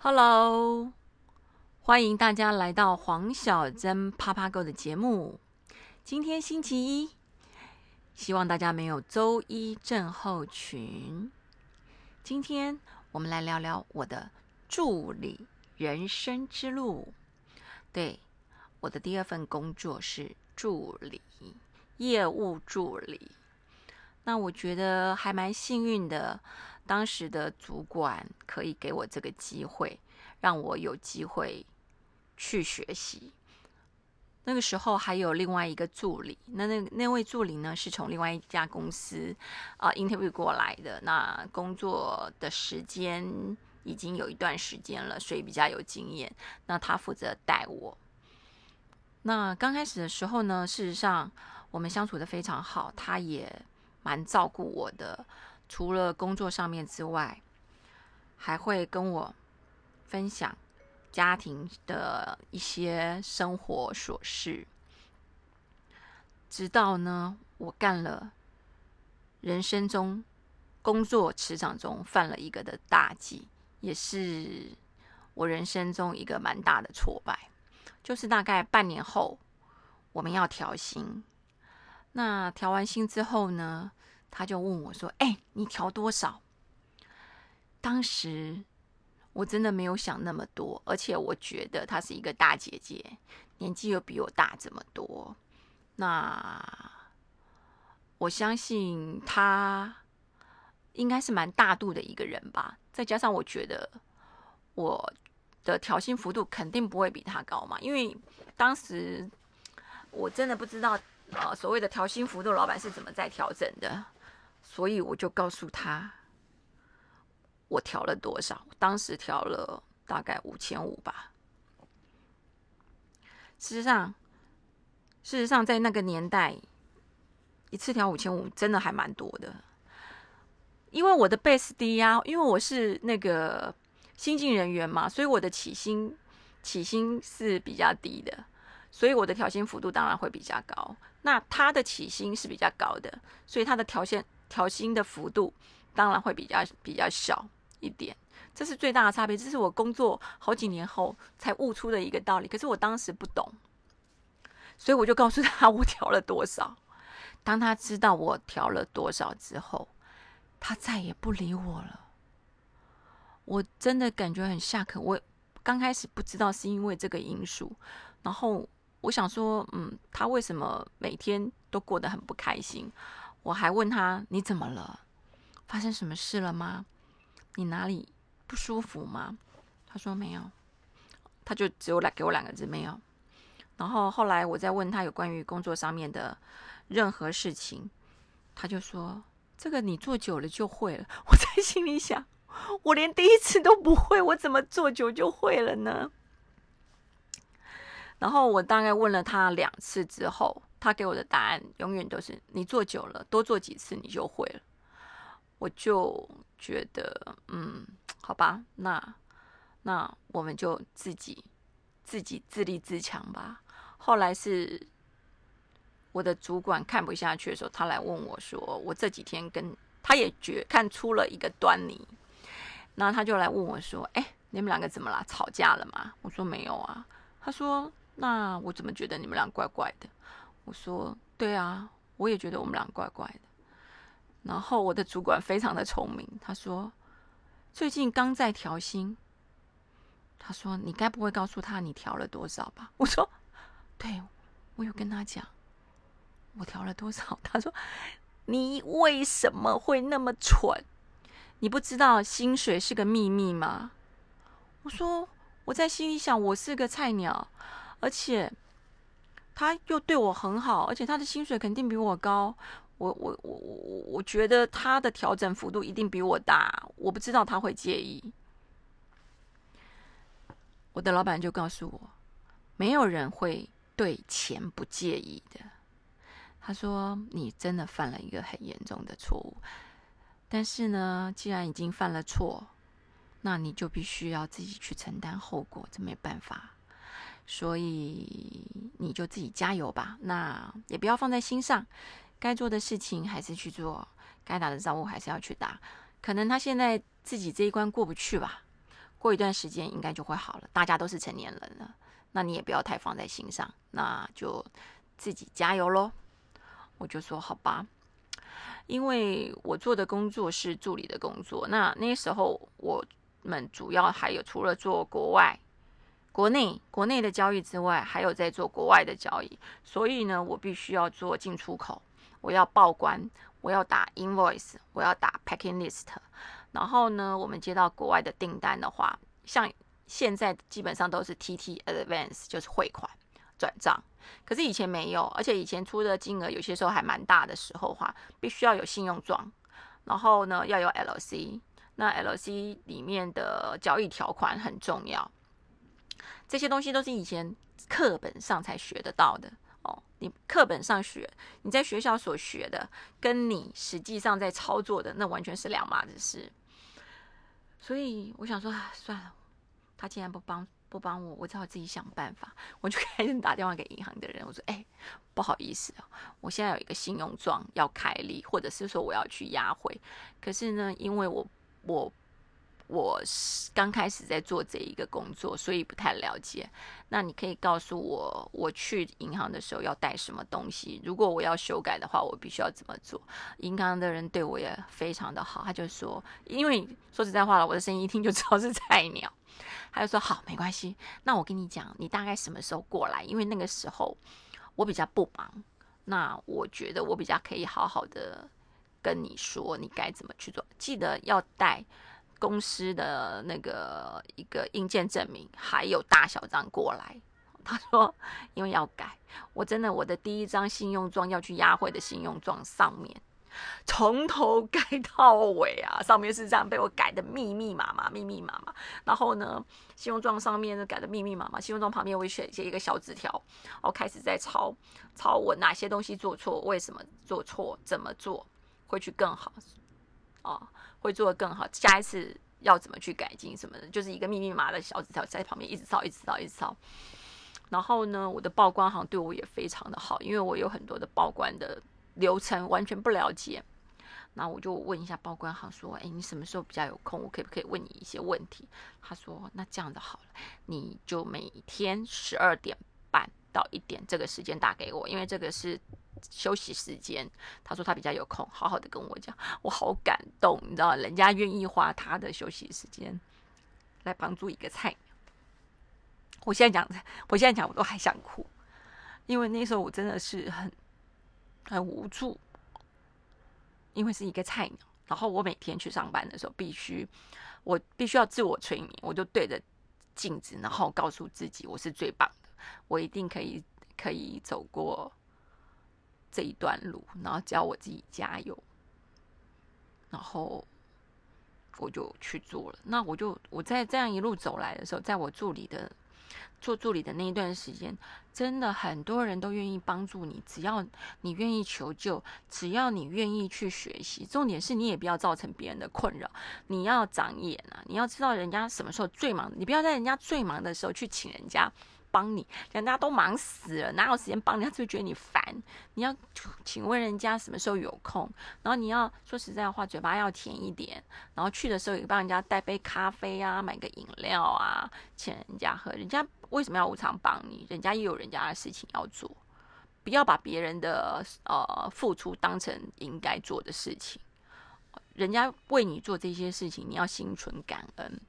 Hello，欢迎大家来到黄小珍啪啪狗的节目。今天星期一，希望大家没有周一症候群。今天我们来聊聊我的助理人生之路。对，我的第二份工作是助理，业务助理。那我觉得还蛮幸运的。当时的主管可以给我这个机会，让我有机会去学习。那个时候还有另外一个助理，那那那位助理呢是从另外一家公司啊 interview 过来的。那工作的时间已经有一段时间了，所以比较有经验。那他负责带我。那刚开始的时候呢，事实上我们相处的非常好，他也蛮照顾我的。除了工作上面之外，还会跟我分享家庭的一些生活琐事。直到呢，我干了人生中工作职场中犯了一个的大忌，也是我人生中一个蛮大的挫败。就是大概半年后，我们要调薪。那调完薪之后呢？他就问我说：“哎，你调多少？”当时我真的没有想那么多，而且我觉得她是一个大姐姐，年纪又比我大这么多。那我相信她应该是蛮大度的一个人吧。再加上我觉得我的调薪幅度肯定不会比她高嘛，因为当时我真的不知道呃所谓的调薪幅度，老板是怎么在调整的。所以我就告诉他，我调了多少，当时调了大概五千五吧。事实上，事实上在那个年代，一次调五千五真的还蛮多的。因为我的 base 低呀，因为我是那个新进人员嘛，所以我的起薪起薪是比较低的，所以我的调薪幅度当然会比较高。那他的起薪是比较高的，所以他的调线。调薪的幅度当然会比较比较小一点，这是最大的差别。这是我工作好几年后才悟出的一个道理。可是我当时不懂，所以我就告诉他我调了多少。当他知道我调了多少之后，他再也不理我了。我真的感觉很下课。我刚开始不知道是因为这个因素，然后我想说，嗯，他为什么每天都过得很不开心？我还问他：“你怎么了？发生什么事了吗？你哪里不舒服吗？”他说：“没有。”他就只有来给我两个字：“没有。”然后后来我再问他有关于工作上面的任何事情，他就说：“这个你做久了就会了。”我在心里想：“我连第一次都不会，我怎么做久就会了呢？”然后我大概问了他两次之后。他给我的答案永远都是：你做久了，多做几次你就会了。我就觉得，嗯，好吧，那那我们就自己自己自立自强吧。后来是我的主管看不下去的时候，他来问我说：“我这几天跟他也觉看出了一个端倪，那他就来问我说：‘哎，你们两个怎么啦？吵架了吗？’我说没有啊。他说：‘那我怎么觉得你们俩怪怪的？’我说：“对啊，我也觉得我们俩怪怪的。”然后我的主管非常的聪明，他说：“最近刚在调薪。”他说：“你该不会告诉他你调了多少吧？”我说：“对，我有跟他讲我调了多少。”他说：“你为什么会那么蠢？你不知道薪水是个秘密吗？”我说：“我在心里想，我是个菜鸟，而且……”他又对我很好，而且他的薪水肯定比我高。我我我我我觉得他的调整幅度一定比我大。我不知道他会介意。我的老板就告诉我，没有人会对钱不介意的。他说：“你真的犯了一个很严重的错误，但是呢，既然已经犯了错，那你就必须要自己去承担后果，这没办法。”所以你就自己加油吧，那也不要放在心上，该做的事情还是去做，该打的招呼还是要去打。可能他现在自己这一关过不去吧，过一段时间应该就会好了。大家都是成年人了，那你也不要太放在心上，那就自己加油喽。我就说好吧，因为我做的工作是助理的工作，那那时候我们主要还有除了做国外、国内、国内的交易之外，还有在做国外的交易，所以呢，我必须要做进出口，我要报关，我要打 invoice，我要打 packing list。然后呢，我们接到国外的订单的话，像现在基本上都是 TT advance，就是汇款转账。可是以前没有，而且以前出的金额有些时候还蛮大的时候话，必须要有信用状，然后呢要有 LC，那 LC 里面的交易条款很重要。这些东西都是以前课本上才学得到的哦。你课本上学，你在学校所学的，跟你实际上在操作的，那完全是两码子事。所以我想说，算了，他既然不帮不帮我，我只好自己想办法。我就 开始打电话给银行的人，我说：“哎，不好意思，我现在有一个信用状要开立，或者是说我要去押回。可是呢，因为我我我是刚开始在做这一个工作，所以不太了解。那你可以告诉我，我去银行的时候要带什么东西？如果我要修改的话，我必须要怎么做？银行的人对我也非常的好，他就说，因为说实在话了，我的声音一听就知道是菜鸟，他就说好，没关系。那我跟你讲，你大概什么时候过来？因为那个时候我比较不忙，那我觉得我比较可以好好的跟你说，你该怎么去做。记得要带。公司的那个一个硬件证明，还有大小章过来。他说，因为要改，我真的我的第一张信用状要去押汇的信用状上面，从头改到尾啊，上面是这样被我改的密密麻麻，密密麻麻。然后呢，信用状上面呢改的密密麻麻，信用状旁边我会写写一个小纸条，我开始在抄抄我哪些东西做错，为什么做错，怎么做会去更好，哦。会做得更好，下一次要怎么去改进什么的，就是一个密密麻麻的小纸条在旁边一直抄，一直抄，一直抄。然后呢，我的报关行对我也非常的好，因为我有很多的报关的流程完全不了解，那我就问一下报关行说：“哎，你什么时候比较有空？我可不可以问你一些问题？”他说：“那这样子好了，你就每天十二点半到一点这个时间打给我，因为这个是。”休息时间，他说他比较有空，好好的跟我讲，我好感动，你知道，人家愿意花他的休息时间来帮助一个菜鸟。我现在讲，我现在讲，我都还想哭，因为那时候我真的是很很无助，因为是一个菜鸟，然后我每天去上班的时候，必须我必须要自我催眠，我就对着镜子，然后告诉自己我是最棒的，我一定可以可以走过。这一段路，然后叫我自己加油，然后我就去做了。那我就我在这样一路走来的时候，在我助理的做助理的那一段时间，真的很多人都愿意帮助你，只要你愿意求救，只要你愿意去学习。重点是你也不要造成别人的困扰，你要长眼啊！你要知道人家什么时候最忙，你不要在人家最忙的时候去请人家。帮你，人家都忙死了，哪有时间帮？人家就觉得你烦。你要请问人家什么时候有空，然后你要说实在话，嘴巴要甜一点。然后去的时候也帮人家带杯咖啡啊，买个饮料啊，请人家喝。人家为什么要无偿帮你？人家也有人家的事情要做，不要把别人的呃付出当成应该做的事情。人家为你做这些事情，你要心存感恩。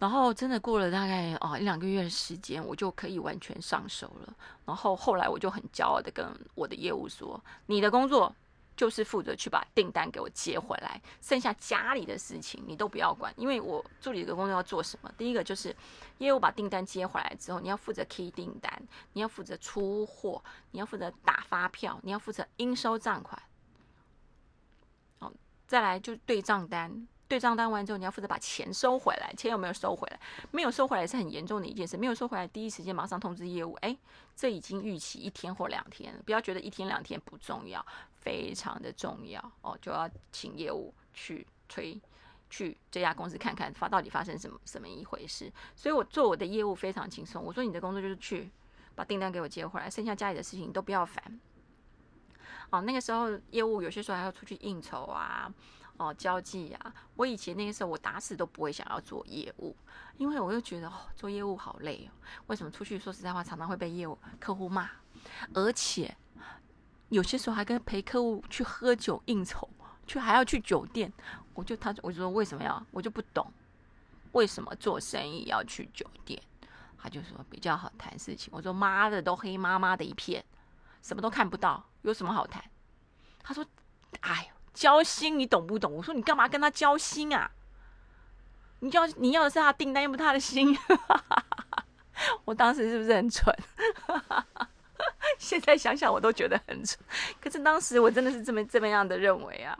然后真的过了大概哦一两个月的时间，我就可以完全上手了。然后后来我就很骄傲的跟我的业务说：“你的工作就是负责去把订单给我接回来，剩下家里的事情你都不要管。因为我助理的工作要做什么？第一个就是业务把订单接回来之后，你要负责 key 订单，你要负责出货，你要负责打发票，你要负责应收账款。好，再来就对账单。”对账单完之后，你要负责把钱收回来。钱有没有收回来？没有收回来是很严重的一件事。没有收回来，第一时间马上通知业务。哎，这已经预期一天或两天，不要觉得一天两天不重要，非常的重要哦。就要请业务去催，去这家公司看看发到底发生什么什么一回事。所以我做我的业务非常轻松。我说你的工作就是去把订单给我接回来，剩下家里的事情都不要烦。哦，那个时候业务有些时候还要出去应酬啊。哦交际啊。我以前那个时候，我打死都不会想要做业务，因为我又觉得，做业务好累哦。为什么出去说实在话，常常会被业务客户骂，而且有些时候还跟陪客户去喝酒应酬，去还要去酒店。我就他我就说为什么要？我就不懂为什么做生意要去酒店。他就说比较好谈事情。我说妈的，都黑妈妈的一片，什么都看不到，有什么好谈？他说：“哎呦，交心你懂不懂？”我说：“你干嘛跟他交心啊？你要你要的是他订单，又不是他的心。”我当时是不是很蠢？现在想想我都觉得很蠢。可是当时我真的是这么这么样的认为啊，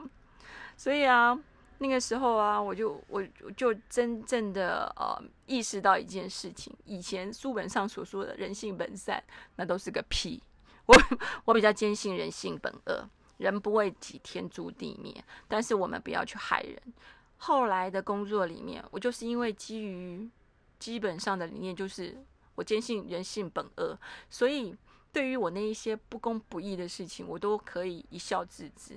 所以啊。那个时候啊，我就我就真正的呃意识到一件事情：以前书本上所说的人性本善，那都是个屁。我我比较坚信人性本恶，人不为己，天诛地灭。但是我们不要去害人。后来的工作里面，我就是因为基于基本上的理念，就是我坚信人性本恶，所以对于我那一些不公不义的事情，我都可以一笑置之。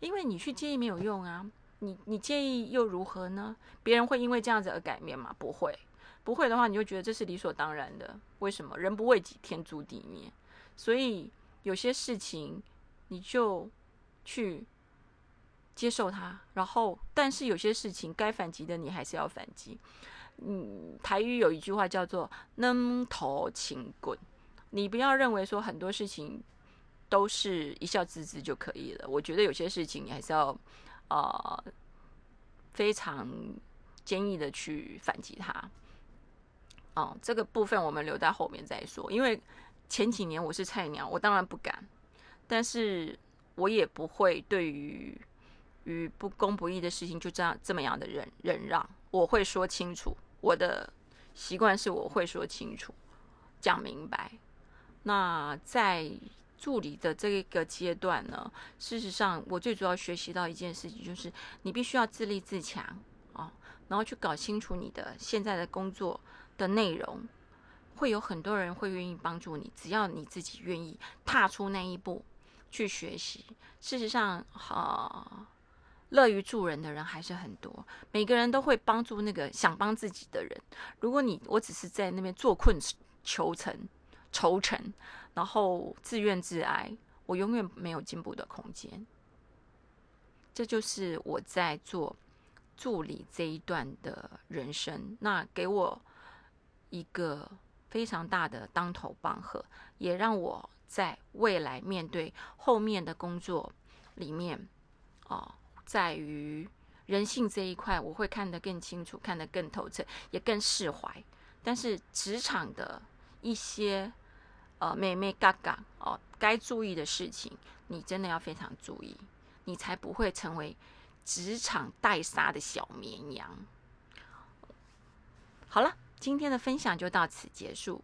因为你去介意没有用啊。你你介意又如何呢？别人会因为这样子而改变吗？不会，不会的话，你就觉得这是理所当然的。为什么人不为己，天诛地灭？所以有些事情你就去接受它，然后但是有些事情该反击的你还是要反击。嗯，台语有一句话叫做“能头请滚”，你不要认为说很多事情都是一笑置之就可以了。我觉得有些事情你还是要。呃，非常坚毅的去反击他。哦，这个部分我们留在后面再说。因为前几年我是菜鸟，我当然不敢，但是我也不会对于与不公不义的事情就这样这么样的忍忍让。我会说清楚，我的习惯是我会说清楚，讲明白。那在。助理的这个阶段呢，事实上，我最主要学习到一件事情，就是你必须要自立自强啊，然后去搞清楚你的现在的工作的内容，会有很多人会愿意帮助你，只要你自己愿意踏出那一步去学习。事实上，哈，乐于助人的人还是很多，每个人都会帮助那个想帮自己的人。如果你我只是在那边坐困求成。愁成，然后自怨自哀，我永远没有进步的空间。这就是我在做助理这一段的人生，那给我一个非常大的当头棒喝，也让我在未来面对后面的工作里面，哦，在于人性这一块，我会看得更清楚，看得更透彻，也更释怀。但是职场的一些。呃，妹妹嘎嘎哦，该注意的事情，你真的要非常注意，你才不会成为职场待杀的小绵羊。好了，今天的分享就到此结束。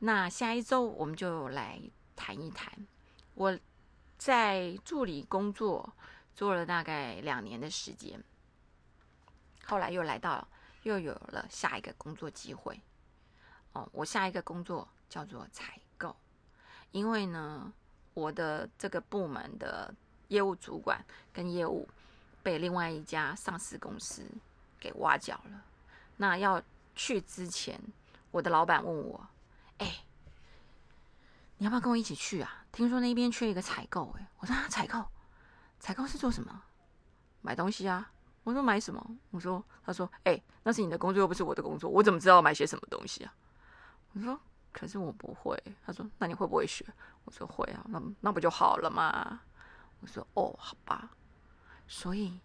那下一周我们就来谈一谈，我在助理工作做了大概两年的时间，后来又来到，又有了下一个工作机会。哦，我下一个工作。叫做采购，因为呢，我的这个部门的业务主管跟业务被另外一家上市公司给挖角了。那要去之前，我的老板问我：“哎，你要不要跟我一起去啊？听说那边缺一个采购。”哎，我说：“啊，采购，采购是做什么？买东西啊。”我说：“买什么？”我说：“他说，哎，那是你的工作，又不是我的工作，我怎么知道买些什么东西啊？”我说。可是我不会，他说：“那你会不会学？”我说：“会啊，那那不就好了吗？”我说：“哦，好吧。”所以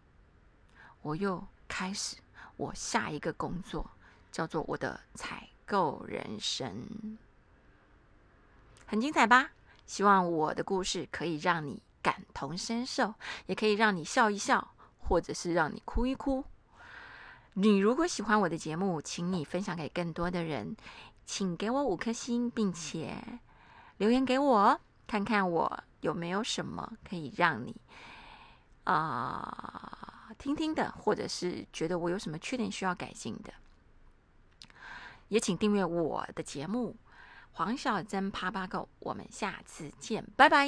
我又开始我下一个工作，叫做我的采购人生，很精彩吧？希望我的故事可以让你感同身受，也可以让你笑一笑，或者是让你哭一哭。你如果喜欢我的节目，请你分享给更多的人。请给我五颗星，并且留言给我，看看我有没有什么可以让你啊听听的，或者是觉得我有什么缺点需要改进的。也请订阅我的节目《黄小珍趴趴狗》，我们下次见，拜拜。